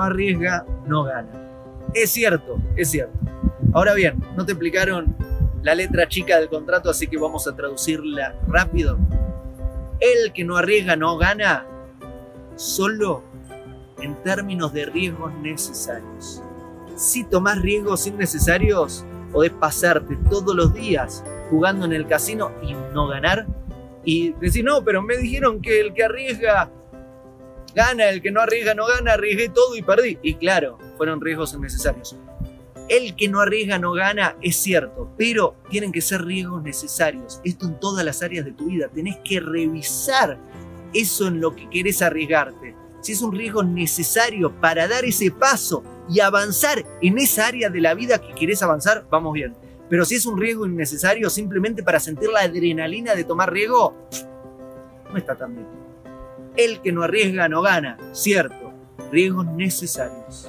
arriesga no gana. Es cierto, es cierto. Ahora bien, no te explicaron la letra chica del contrato, así que vamos a traducirla rápido. El que no arriesga no gana solo en términos de riesgos necesarios. Si tomás riesgos innecesarios, podés pasarte todos los días jugando en el casino y no ganar. Y decir, no, pero me dijeron que el que arriesga gana, el que no arriesga no gana, arriesgué todo y perdí. Y claro, fueron riesgos innecesarios. El que no arriesga no gana, es cierto, pero tienen que ser riesgos necesarios. Esto en todas las áreas de tu vida. Tenés que revisar eso en lo que querés arriesgarte. Si es un riesgo necesario para dar ese paso y avanzar en esa área de la vida que querés avanzar, vamos bien. Pero si es un riesgo innecesario simplemente para sentir la adrenalina de tomar riesgo, no está tan bien. El que no arriesga no gana, cierto. Riesgos necesarios.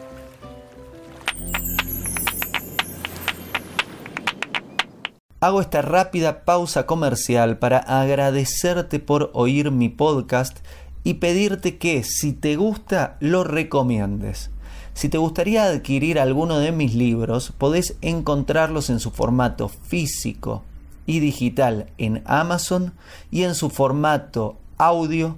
Hago esta rápida pausa comercial para agradecerte por oír mi podcast y pedirte que si te gusta lo recomiendes. Si te gustaría adquirir alguno de mis libros, podés encontrarlos en su formato físico y digital en Amazon y en su formato audio